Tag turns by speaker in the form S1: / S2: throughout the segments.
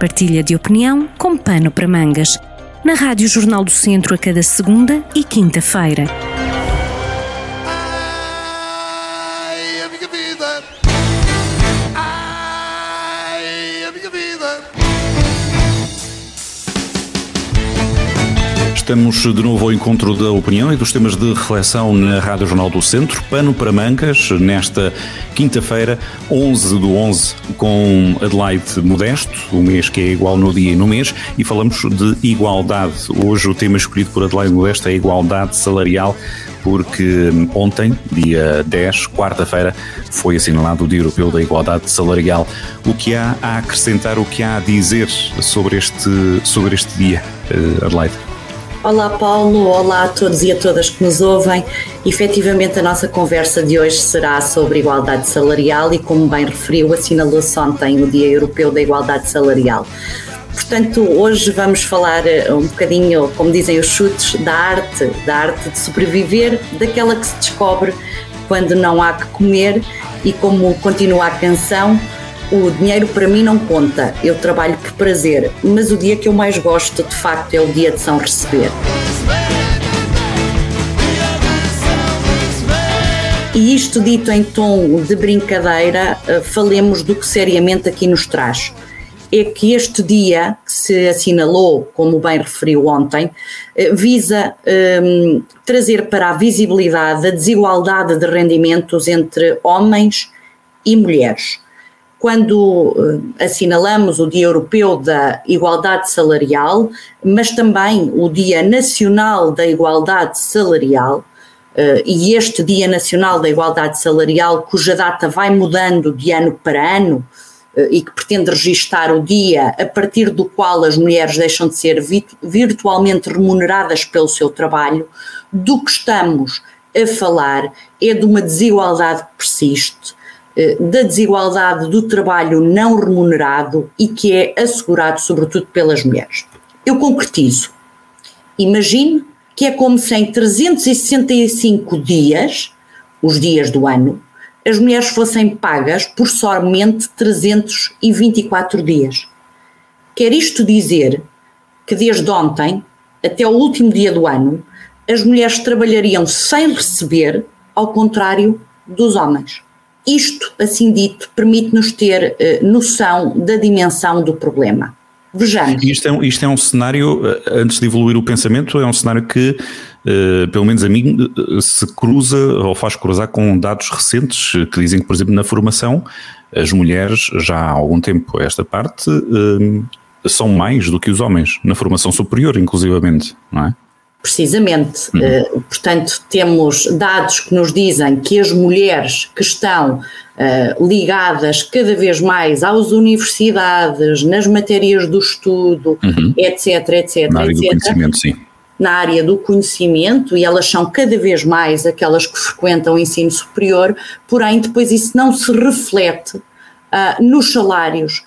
S1: partilha de opinião com pano para mangas. Na Rádio Jornal do Centro a cada segunda e quinta-feira.
S2: Estamos de novo ao encontro da opinião e dos temas de reflexão na Rádio Jornal do Centro, Pano para Mangas, nesta quinta-feira, 11 do 11, com Adelaide Modesto, o mês que é igual no dia e no mês, e falamos de igualdade. Hoje o tema escolhido por Adelaide Modesto é a igualdade salarial, porque ontem, dia 10, quarta-feira, foi assinalado o Dia Europeu da Igualdade Salarial. O que há a acrescentar, o que há a dizer sobre este, sobre este dia, eh, Adelaide?
S3: Olá Paulo, olá a todos e a todas que nos ouvem. Efetivamente a nossa conversa de hoje será sobre igualdade salarial e como bem referiu, assinalou-se ontem o Dia Europeu da Igualdade Salarial. Portanto, hoje vamos falar eh, um bocadinho, como dizem os chutes, da arte, da arte de sobreviver, daquela que se descobre quando não há que comer e como continua a canção, o dinheiro para mim não conta, eu trabalho por prazer, mas o dia que eu mais gosto de facto é o dia de São Receber. E isto dito em tom de brincadeira, eh, falemos do que seriamente aqui nos traz. É que este dia, que se assinalou, como bem referiu ontem, eh, visa um, trazer para a visibilidade a desigualdade de rendimentos entre homens e mulheres quando eh, assinalamos o Dia Europeu da Igualdade Salarial, mas também o Dia Nacional da Igualdade Salarial, eh, e este Dia Nacional da Igualdade Salarial, cuja data vai mudando de ano para ano eh, e que pretende registar o dia a partir do qual as mulheres deixam de ser virtualmente remuneradas pelo seu trabalho, do que estamos a falar é de uma desigualdade que persiste da desigualdade do trabalho não remunerado e que é assegurado sobretudo pelas mulheres. Eu concretizo. Imagine que é como se em 365 dias, os dias do ano, as mulheres fossem pagas por somente 324 dias. Quer isto dizer que desde ontem até o último dia do ano, as mulheres trabalhariam sem receber, ao contrário dos homens. Isto, assim dito, permite-nos ter uh, noção da dimensão do problema. Vejamos.
S2: Isto é, isto é um cenário, eh, antes de evoluir o pensamento, é um cenário que, uh, pelo menos a mim, se cruza ou faz cruzar com dados recentes que dizem que, por exemplo, na formação, as mulheres, já há algum tempo esta parte, uh, são mais do que os homens, na formação superior, inclusivamente, não é?
S3: Precisamente, uhum. uh, portanto, temos dados que nos dizem que as mulheres que estão uh, ligadas cada vez mais às universidades, nas matérias do estudo, uhum. etc, etc,
S2: na área
S3: etc,
S2: do conhecimento, sim.
S3: na área do conhecimento, e elas são cada vez mais aquelas que frequentam o ensino superior, porém, depois isso não se reflete uh, nos salários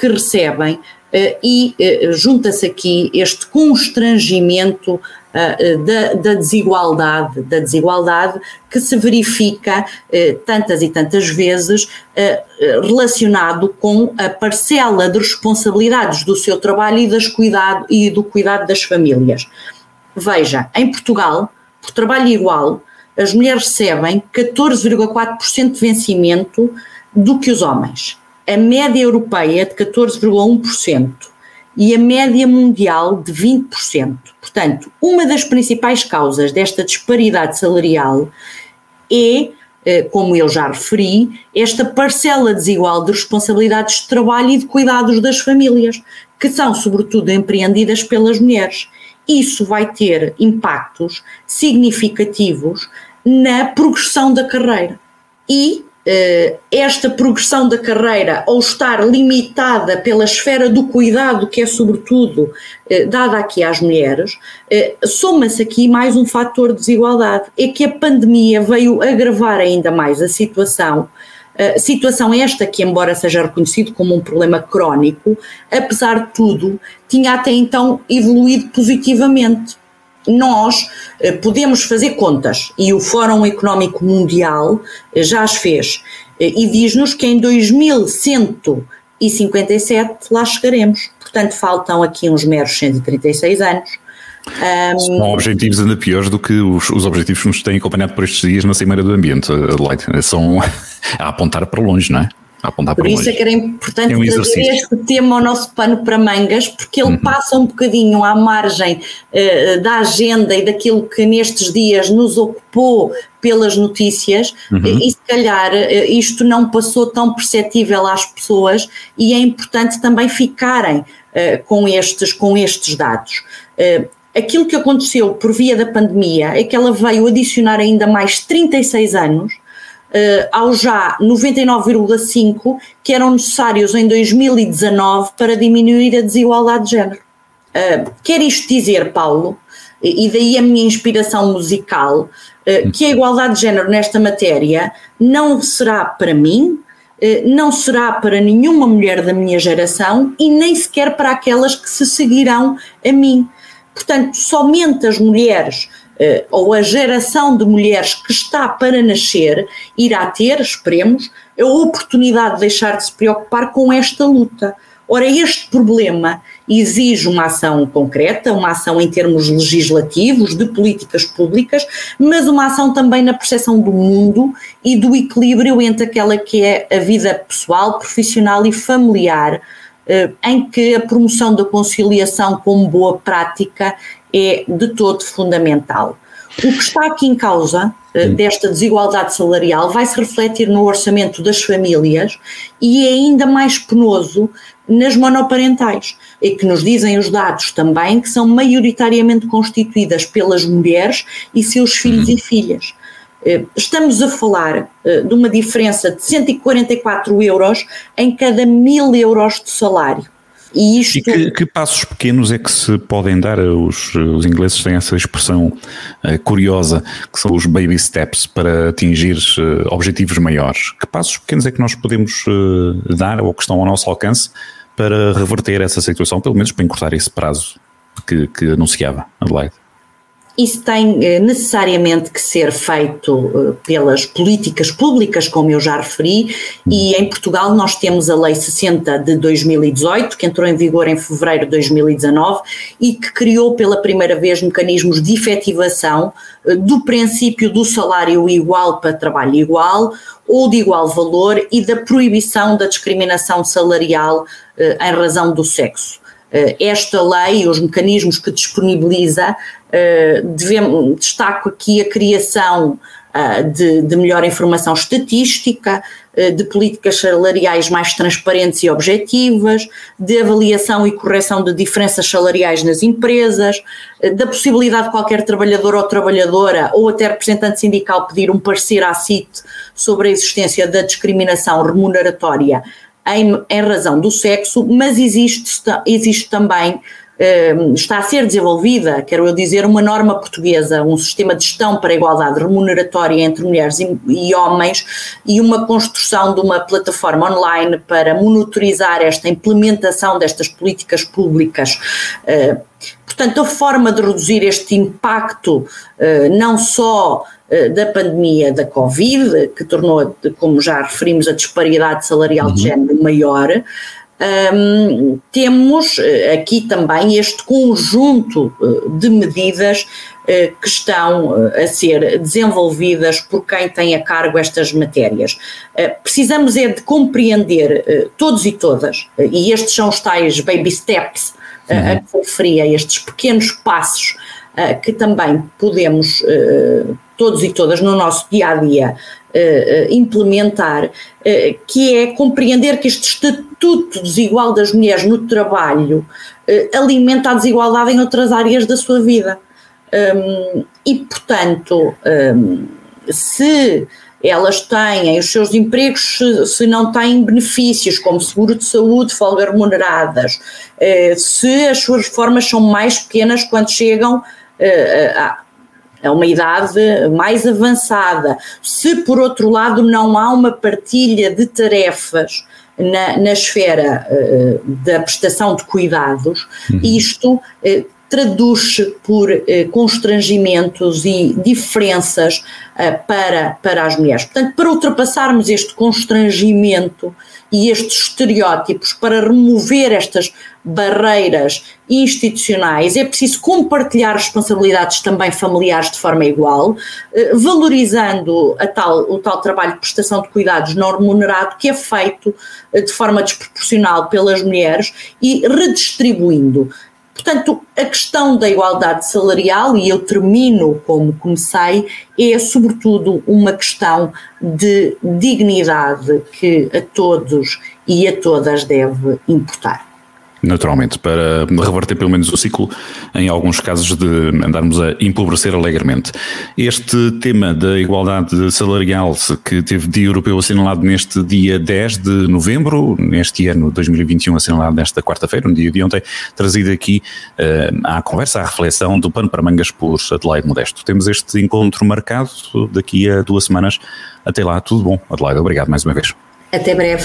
S3: que recebem, Uh, e uh, junta-se aqui este constrangimento uh, da, da, desigualdade, da desigualdade que se verifica tantas e tantas vezes relacionado com a parcela de responsabilidades do seu trabalho e, das cuidado, e do cuidado das famílias. Veja, em Portugal, por trabalho igual, as mulheres recebem 14,4% de vencimento do que os homens a média europeia é de 14,1% e a média mundial de 20%. Portanto, uma das principais causas desta disparidade salarial é, eh, como eu já referi, esta parcela desigual de responsabilidades de trabalho e de cuidados das famílias, que são sobretudo empreendidas pelas mulheres. Isso vai ter impactos significativos na progressão da carreira. E esta progressão da carreira, ou estar limitada pela esfera do cuidado, que é sobretudo eh, dada aqui às mulheres, eh, soma-se aqui mais um fator de desigualdade. É que a pandemia veio agravar ainda mais a situação. situação esta que, embora seja reconhecido como um problema crónico, apesar de tudo, tinha até então evoluído positivamente nós eh, podemos fazer contas e o Fórum Económico Mundial eh, já as fez eh, e diz-nos que em 2100 e 57 lá chegaremos. Portanto, faltam aqui uns meros 136 anos.
S2: Um, São objetivos ainda piores do que os, os, objetivos que nos têm acompanhado por estes dias na Cimeira do Ambiente, Adelaide. São a apontar para longe, não é?
S3: Apontar Por isso longe. é que era importante é um trazer este tema ao nosso pano para mangas, porque ele uhum. passa um bocadinho à margem uh, da agenda e daquilo que nestes dias nos ocupou pelas notícias uhum. e se calhar uh, isto não passou tão perceptível às pessoas e é importante também ficarem uh, com, estes, com estes dados. Aquilo que aconteceu por via da pandemia é que ela veio adicionar ainda mais 36 anos uh, ao já 99,5 que eram necessários em 2019 para diminuir a desigualdade de género. Uh, quer isto dizer, Paulo, e daí a minha inspiração musical, uh, que a igualdade de género nesta matéria não será para mim, não será para nenhuma mulher da minha geração e nem sequer para aquelas que se seguirão a mim. Portanto, somente as mulheres ou a geração de mulheres que está para nascer irá ter, esperemos, a oportunidade de deixar de se preocupar com esta luta. Ora, este problema exige uma ação concreta, uma ação em termos legislativos, de políticas públicas, mas uma ação também na percepção do mundo e do equilíbrio entre aquela que é a vida pessoal, profissional e familiar, eh, em que a promoção da conciliação como boa prática é de todo fundamental. O que está aqui em causa eh, desta desigualdade salarial vai se refletir no orçamento das famílias e é ainda mais penoso nas monoparentais, e que nos dizem os dados também que são maioritariamente constituídas pelas mulheres e seus filhos e filhas. Eh, estamos a falar eh, de uma diferença de 144 euros em cada mil euros de salário.
S2: E, isto... e que, que, passos pequenos é que se podem dar? Os, os ingleses têm essa expressão uh, curiosa, que são os baby steps, para atingir uh, objetivos maiores. Que passos pequenos é que nós podemos uh, dar, ou que estão ao nosso alcance, para reverter essa situação, pelo menos para encurtar esse prazo que, que anunciava Adelaide?
S3: Isso tem eh, necessariamente que ser feito eh, pelas políticas públicas, como eu já referi, e em Portugal nós temos a Lei 60 de 2018, que entrou em vigor em fevereiro de 2019 e que criou pela primeira vez mecanismos de efetivação eh, do princípio do salário igual para trabalho igual ou de igual valor e da proibição da discriminação salarial em razão do sexo. Esta lei, os mecanismos que disponibiliza, eh, devemos, destaco aqui a criação uh, de, de, melhor informação estatística, uh, de políticas salariais mais transparentes e objetivas, de avaliação e correção de diferenças salariais nas empresas, da possibilidade de qualquer trabalhador ou trabalhadora ou até representante sindical pedir um parecer à CIT sobre a existência da discriminação remuneratória em, em razão do sexo, mas existe, existe também Ehm, está a ser desenvolvida, quero eu dizer, uma norma portuguesa, um sistema de gestão para a igualdade remuneratória entre mulheres e, homens e uma construção de uma plataforma online para monitorizar esta implementação destas políticas públicas. Eh, portanto, a forma de reduzir este impacto, eh, não só da pandemia da Covid, que tornou, como já referimos, a disparidade salarial uhum. de género maior, um, temos eh, aqui também este conjunto eh, de medidas uh, que estão a ser desenvolvidas por quem tem a cargo estas matérias. Uh, precisamos é de compreender uh, todos e todas, e estes são os tais baby steps uhum. a que referia, estes pequenos passos que também podemos, todos e todas, no nosso dia a dia, implementar, que é compreender que este estatuto desigual das mulheres no trabalho alimenta a desigualdade em outras áreas da sua vida. E, portanto, se elas têm os seus empregos, se, não têm benefícios como seguro de saúde, folga remuneradas, eh, se as suas reformas são mais pequenas quando chegam a, a uma idade mais avançada, se por outro lado não há uma partilha de tarefas na, na esfera uh, da prestação de cuidados, uhum. isto uh, traduz-se por eh, constrangimentos e diferenças eh, para, para as mulheres. Portanto, para ultrapassarmos este constrangimento e estes estereótipos, para remover estas barreiras institucionais, é preciso compartilhar responsabilidades também familiares de forma igual, eh, valorizando a tal, o tal trabalho de prestação de cuidados não remunerado que é feito eh, de forma desproporcional pelas mulheres e redistribuindo Portanto, a questão da igualdade salarial, e eu termino como comecei, é sobretudo uma questão de dignidade que a todos e a todas deve importar
S2: naturalmente, para reverter pelo menos o ciclo, em alguns casos de andarmos a empobrecer alegremente. Este tema da igualdade salarial que teve Dia Europeu assinalado neste dia 10 de novembro, neste ano 2021 assinalado nesta quarta-feira, no dia de ontem, trazido aqui uh, à conversa, à reflexão do Pano para Mangas por Adelaide Modesto. Temos este encontro marcado daqui a duas semanas. Até lá, tudo bom. Adelaide, obrigado mais uma vez.
S3: Até breve